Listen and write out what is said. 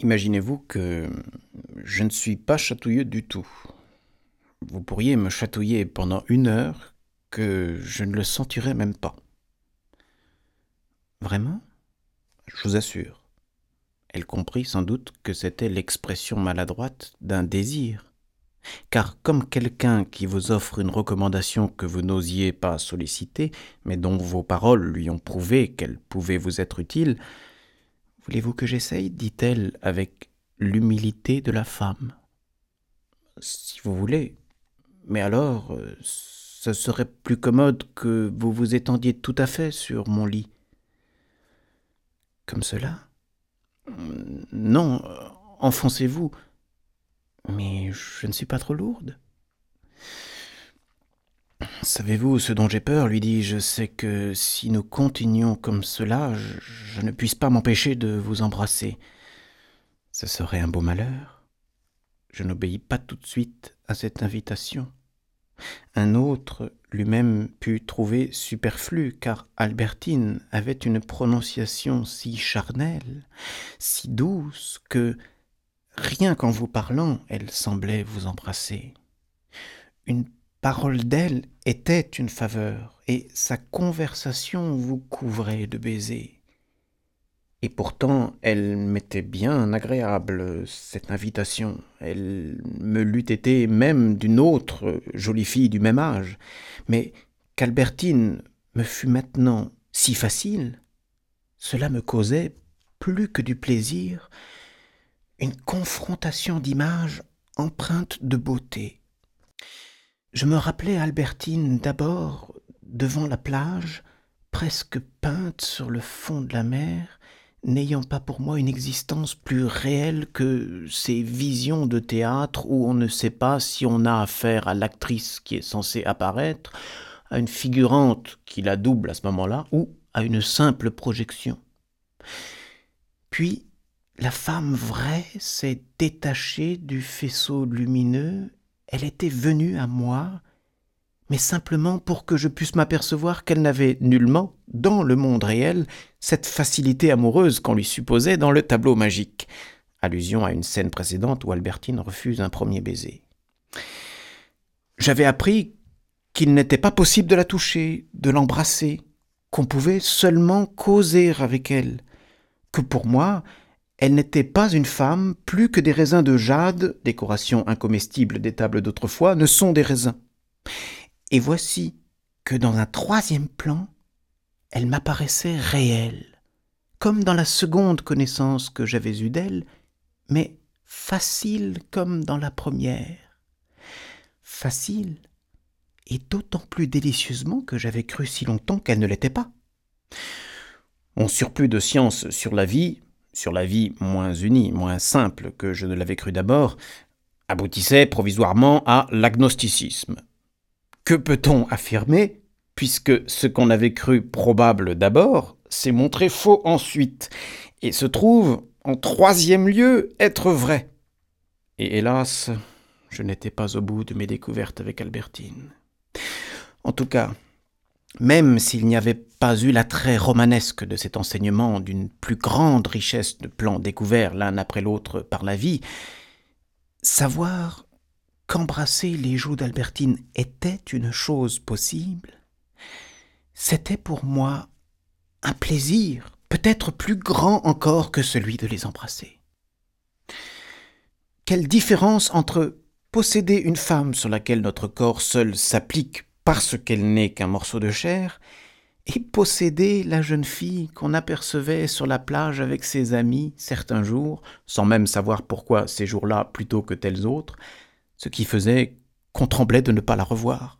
Imaginez-vous que je ne suis pas chatouilleux du tout. Vous pourriez me chatouiller pendant une heure que je ne le sentirais même pas. Vraiment? Je vous assure. Elle comprit sans doute que c'était l'expression maladroite d'un désir. Car comme quelqu'un qui vous offre une recommandation que vous n'osiez pas solliciter, mais dont vos paroles lui ont prouvé qu'elle pouvait vous être utile, Voulez-vous que j'essaye? dit-elle avec l'humilité de la femme. Si vous voulez. Mais alors, euh, ce serait plus commode que vous vous étendiez tout à fait sur mon lit. Comme cela? Non, enfoncez-vous. Mais je ne suis pas trop lourde. Savez-vous ce dont j'ai peur lui dis-je, c'est que si nous continuons comme cela, je, ne puisse pas m'empêcher de vous embrasser. Ce serait un beau malheur. Je n'obéis pas tout de suite à cette invitation. Un autre lui-même put trouver superflu, car Albertine avait une prononciation si charnelle, si douce, que rien qu'en vous parlant, elle semblait vous embrasser. Une parole d'elle était une faveur, et sa conversation vous couvrait de baisers. Et pourtant, elle m'était bien agréable, cette invitation. Elle me l'eût été même d'une autre jolie fille du même âge. Mais qu'Albertine me fût maintenant si facile, cela me causait, plus que du plaisir, une confrontation d'images empreintes de beauté. Je me rappelais Albertine d'abord devant la plage, presque peinte sur le fond de la mer, n'ayant pas pour moi une existence plus réelle que ces visions de théâtre où on ne sait pas si on a affaire à l'actrice qui est censée apparaître, à une figurante qui la double à ce moment-là, ou à une simple projection. Puis la femme vraie s'est détachée du faisceau lumineux elle était venue à moi, mais simplement pour que je puisse m'apercevoir qu'elle n'avait nullement, dans le monde réel, cette facilité amoureuse qu'on lui supposait dans le tableau magique. Allusion à une scène précédente où Albertine refuse un premier baiser. J'avais appris qu'il n'était pas possible de la toucher, de l'embrasser, qu'on pouvait seulement causer avec elle, que pour moi, elle n'était pas une femme plus que des raisins de jade, décoration incomestible des tables d'autrefois, ne sont des raisins. Et voici que dans un troisième plan, elle m'apparaissait réelle, comme dans la seconde connaissance que j'avais eue d'elle, mais facile comme dans la première. Facile, et d'autant plus délicieusement que j'avais cru si longtemps qu'elle ne l'était pas. Mon surplus de science sur la vie sur la vie moins unie, moins simple que je ne l'avais cru d'abord, aboutissait provisoirement à l'agnosticisme. Que peut-on affirmer, puisque ce qu'on avait cru probable d'abord s'est montré faux ensuite, et se trouve, en troisième lieu, être vrai? Et hélas, je n'étais pas au bout de mes découvertes avec Albertine. En tout cas, même s'il n'y avait pas eu l'attrait romanesque de cet enseignement d'une plus grande richesse de plans découverts l'un après l'autre par la vie, savoir qu'embrasser les joues d'Albertine était une chose possible, c'était pour moi un plaisir peut-être plus grand encore que celui de les embrasser. Quelle différence entre posséder une femme sur laquelle notre corps seul s'applique parce qu'elle n'est qu'un morceau de chair, et posséder la jeune fille qu'on apercevait sur la plage avec ses amis certains jours, sans même savoir pourquoi ces jours-là plutôt que tels autres, ce qui faisait qu'on tremblait de ne pas la revoir.